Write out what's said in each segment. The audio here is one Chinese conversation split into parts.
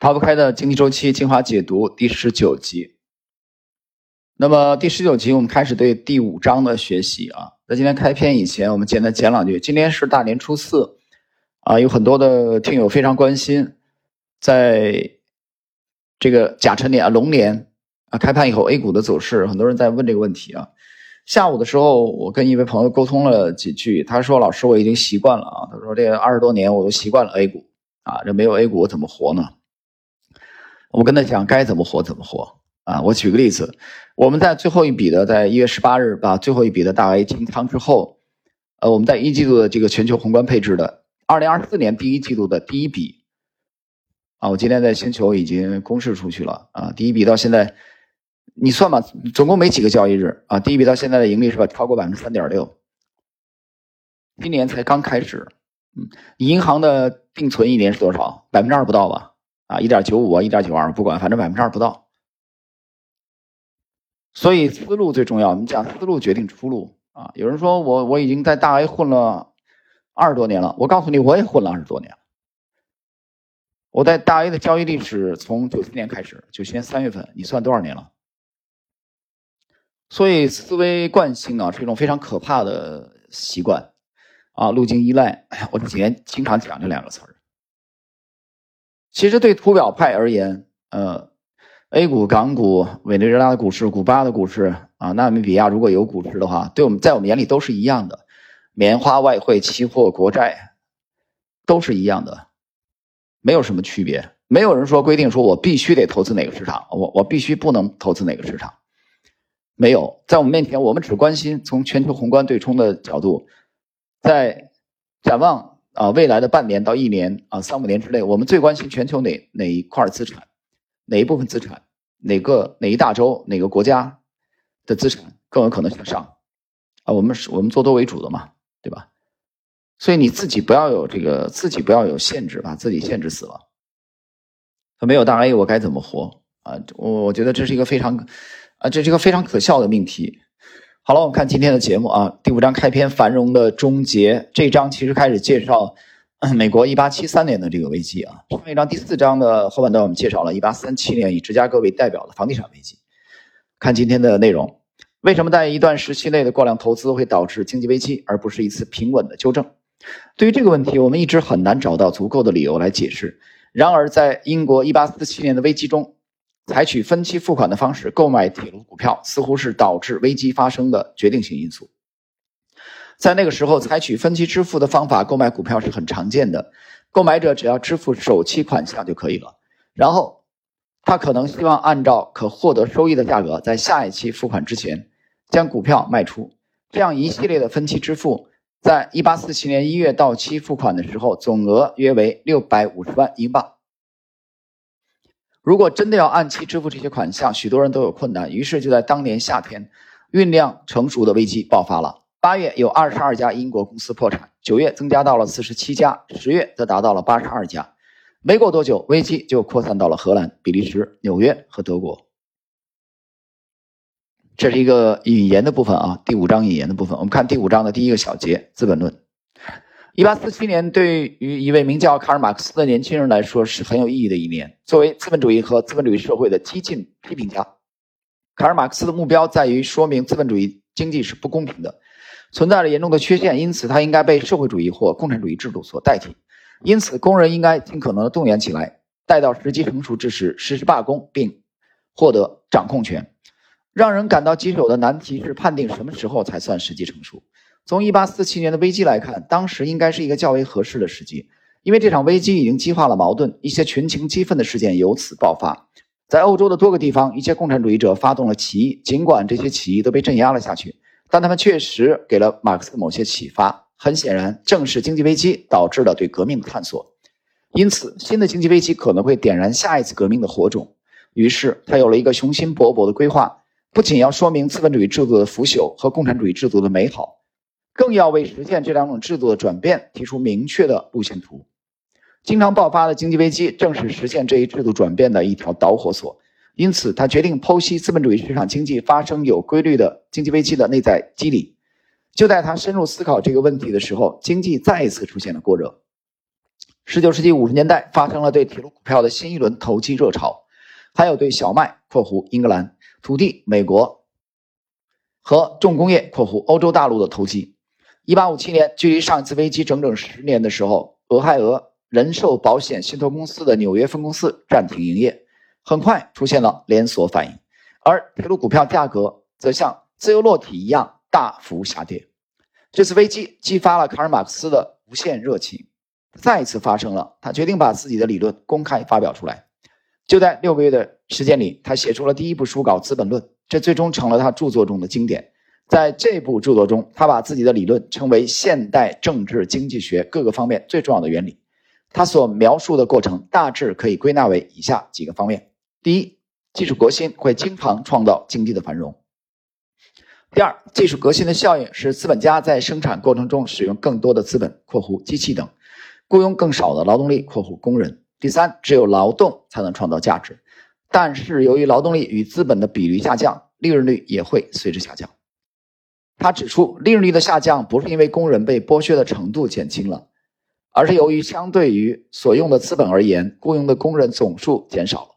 逃不开的经济周期精华解读第十九集。那么第十九集我们开始对第五章的学习啊。在今天开篇以前，我们简单讲两句。今天是大年初四啊，有很多的听友非常关心，在这个甲辰年啊龙年啊开盘以后 A 股的走势，很多人在问这个问题啊。下午的时候，我跟一位朋友沟通了几句，他说：“老师，我已经习惯了啊。”他说：“这二十多年我都习惯了 A 股啊，这没有 A 股我怎么活呢？”我跟他讲该怎么活怎么活啊！我举个例子，我们在最后一笔的，在一月十八日把最后一笔的大 A 清仓之后，呃，我们在一季度的这个全球宏观配置的二零二四年第一季度的第一笔啊，我今天在星球已经公示出去了啊，第一笔到现在你算吧，总共没几个交易日啊，第一笔到现在的盈利是吧？超过百分之三点六，今年才刚开始，嗯，银行的定存一年是多少？百分之二不到吧？啊，一点九五啊，一点九二，不管，反正百分之二不到。所以思路最重要，你讲思路决定出路啊。有人说我我已经在大 A 混了二十多年了，我告诉你，我也混了二十多年。我在大 A 的交易历史从九七年开始，九七年三月份，你算多少年了？所以思维惯性啊，是一种非常可怕的习惯啊，路径依赖。我几年经常讲这两个词儿。其实对图表派而言，呃，A 股、港股、委内瑞拉的股市、古巴的股市啊，纳米比亚如果有股市的话，对我们在我们眼里都是一样的，棉花、外汇、期货、国债，都是一样的，没有什么区别。没有人说规定说我必须得投资哪个市场，我我必须不能投资哪个市场，没有。在我们面前，我们只关心从全球宏观对冲的角度，在展望。啊，未来的半年到一年啊，三五年之内，我们最关心全球哪哪一块资产，哪一部分资产，哪个哪一大洲哪个国家的资产更有可能向上啊？我们是我们做多为主的嘛，对吧？所以你自己不要有这个，自己不要有限制，把自己限制死了。没有大 A，我该怎么活啊？我我觉得这是一个非常啊，这是一个非常可笑的命题。好了，我们看今天的节目啊。第五章开篇，繁荣的终结。这一章其实开始介绍美国一八七三年的这个危机啊。上一章第四章的后半段，我们介绍了一八三七年以芝加哥为代表的房地产危机。看今天的内容，为什么在一段时期内的过量投资会导致经济危机，而不是一次平稳的纠正？对于这个问题，我们一直很难找到足够的理由来解释。然而，在英国一八四七年的危机中，采取分期付款的方式购买铁路股票，似乎是导致危机发生的决定性因素。在那个时候，采取分期支付的方法购买股票是很常见的，购买者只要支付首期款项就可以了。然后，他可能希望按照可获得收益的价格，在下一期付款之前将股票卖出。这样一系列的分期支付，在一八四七年一月到期付款的时候，总额约为六百五十万英镑。如果真的要按期支付这些款项，许多人都有困难。于是就在当年夏天，酝酿成熟的危机爆发了。八月有二十二家英国公司破产，九月增加到了四十七家，十月则达到了八十二家。没过多久，危机就扩散到了荷兰、比利时、纽约和德国。这是一个引言的部分啊，第五章引言的部分。我们看第五章的第一个小节，《资本论》。一八四七年对于一位名叫卡尔马克思的年轻人来说是很有意义的一年。作为资本主义和资本主义社会的激进批评家，卡尔马克思的目标在于说明资本主义经济是不公平的，存在着严重的缺陷，因此它应该被社会主义或共产主义制度所代替。因此，工人应该尽可能的动员起来，待到时机成熟之时实施罢工，并获得掌控权。让人感到棘手的难题是判定什么时候才算时机成熟。从1847年的危机来看，当时应该是一个较为合适的时机，因为这场危机已经激化了矛盾，一些群情激愤的事件由此爆发。在欧洲的多个地方，一些共产主义者发动了起义，尽管这些起义都被镇压了下去，但他们确实给了马克思某些启发。很显然，正是经济危机导致了对革命的探索，因此新的经济危机可能会点燃下一次革命的火种。于是，他有了一个雄心勃勃的规划，不仅要说明资本主义制度的腐朽和共产主义制度的美好。更要为实现这两种制度的转变提出明确的路线图。经常爆发的经济危机正是实现这一制度转变的一条导火索。因此，他决定剖析资本主义市场经济发生有规律的经济危机的内在机理。就在他深入思考这个问题的时候，经济再一次出现了过热。十九世纪五十年代发生了对铁路股票的新一轮投机热潮，还有对小麦（括弧英格兰）、土地（美国）和重工业（括弧欧洲大陆）的投机。一八五七年，距离上一次危机整整十年的时候，俄亥俄人寿保险信托公司的纽约分公司暂停营业，很快出现了连锁反应，而铁路股票价格则像自由落体一样大幅下跌。这次危机激发了卡尔马克思的无限热情。再一次发生了，他决定把自己的理论公开发表出来。就在六个月的时间里，他写出了第一部书稿《资本论》，这最终成了他著作中的经典。在这部著作中，他把自己的理论称为现代政治经济学各个方面最重要的原理。他所描述的过程大致可以归纳为以下几个方面：第一，技术革新会经常创造经济的繁荣；第二，技术革新的效应使资本家在生产过程中使用更多的资本（括弧机器等）。雇佣更少的劳动力（括弧工人）。第三，只有劳动才能创造价值，但是由于劳动力与资本的比率下降，利润率也会随之下降。他指出，利润率的下降不是因为工人被剥削的程度减轻了，而是由于相对于所用的资本而言，雇佣的工人总数减少了。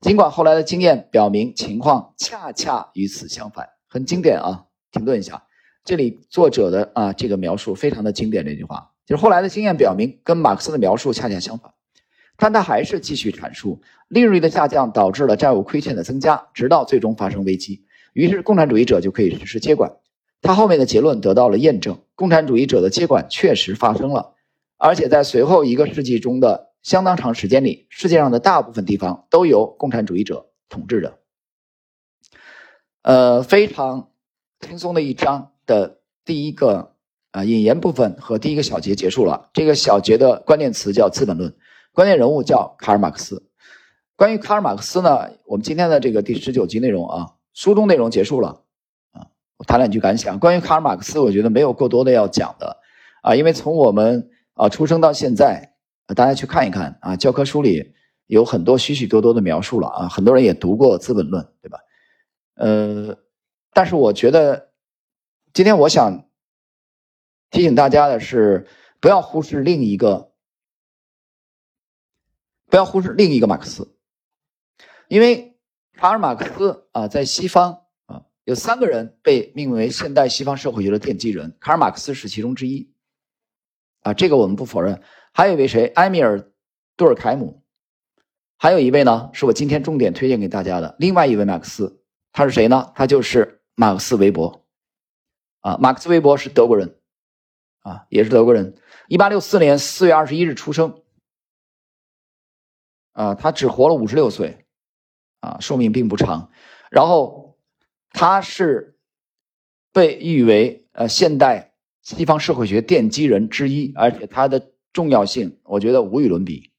尽管后来的经验表明情况恰恰与此相反，很经典啊！停顿一下，这里作者的啊这个描述非常的经典，这句话。就是后来的经验表明，跟马克思的描述恰恰相反，但他还是继续阐述，利润率的下降导致了债务亏欠的增加，直到最终发生危机，于是共产主义者就可以实施接管。他后面的结论得到了验证，共产主义者的接管确实发生了，而且在随后一个世纪中的相当长时间里，世界上的大部分地方都由共产主义者统治着。呃，非常轻松的一章的第一个。啊，引言部分和第一个小节结束了。这个小节的关键词叫《资本论》，关键人物叫卡尔马克思。关于卡尔马克思呢，我们今天的这个第十九集内容啊，书中内容结束了。谈两句感想。关于卡尔马克思，我觉得没有过多的要讲的啊，因为从我们啊出生到现在，大家去看一看啊，教科书里有很多许许多多的描述了啊，很多人也读过《资本论》，对吧？呃，但是我觉得今天我想。提醒大家的是，不要忽视另一个，不要忽视另一个马克思，因为卡尔马克思啊，在西方，有三个人被命名为现代西方社会学的奠基人，卡尔马克思是其中之一，啊，这个我们不否认。还有一位谁？埃米尔·杜尔凯姆，还有一位呢，是我今天重点推荐给大家的另外一位马克思，他是谁呢？他就是马克思韦伯，啊，马克思韦伯是德国人。啊，也是德国人，一八六四年四月二十一日出生。啊，他只活了五十六岁，啊，寿命并不长。然后，他是被誉为呃现代西方社会学奠基人之一，而且他的重要性，我觉得无与伦比。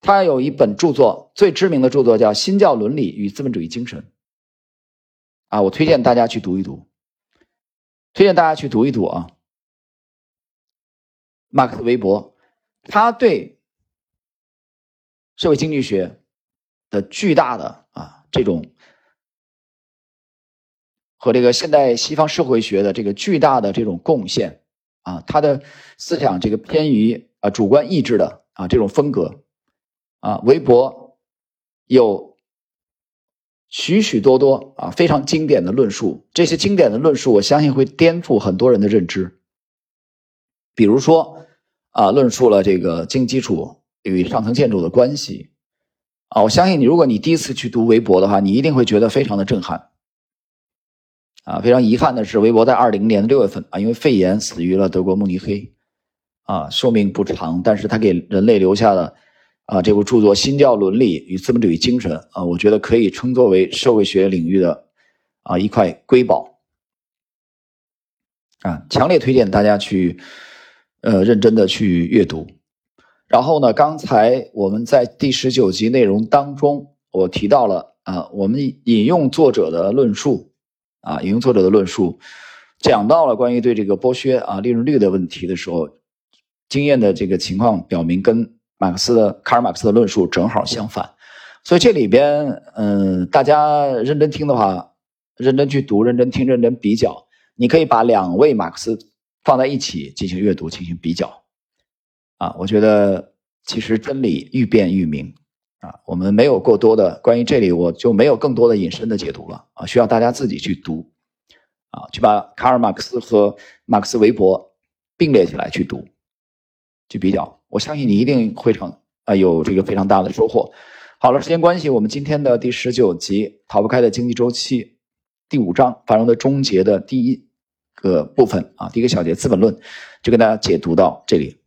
他有一本著作，最知名的著作叫《新教伦理与资本主义精神》。啊，我推荐大家去读一读。推荐大家去读一读啊，马克思韦伯，他对社会经济学的巨大的啊这种和这个现代西方社会学的这个巨大的这种贡献啊，他的思想这个偏于啊主观意志的啊这种风格啊，韦伯有。许许多多啊，非常经典的论述，这些经典的论述，我相信会颠覆很多人的认知。比如说啊，论述了这个经济基础与上层建筑的关系啊，我相信你，如果你第一次去读韦伯的话，你一定会觉得非常的震撼。啊，非常遗憾的是，韦伯在二零年的六月份啊，因为肺炎死于了德国慕尼黑，啊，寿命不长，但是他给人类留下了。啊，这部著作《新教伦理与资本主义精神》啊，我觉得可以称作为社会学领域的啊一块瑰宝啊，强烈推荐大家去呃认真的去阅读。然后呢，刚才我们在第十九集内容当中，我提到了啊，我们引用作者的论述啊，引用作者的论述，讲到了关于对这个剥削啊利润率的问题的时候，经验的这个情况表明跟。马克思的卡尔马克思的论述正好相反，所以这里边，嗯，大家认真听的话，认真去读，认真听，认真比较，你可以把两位马克思放在一起进行阅读，进行比较。啊，我觉得其实真理愈辩愈明啊。我们没有过多的关于这里，我就没有更多的引申的解读了啊，需要大家自己去读啊，去把卡尔马克思和马克思韦伯并列起来去读，去比较，我相信你一定会成啊有这个非常大的收获。好了，时间关系，我们今天的第十九集逃不开的经济周期第五章繁荣的终结的第一个部分啊，第一个小节《资本论》，就跟大家解读到这里。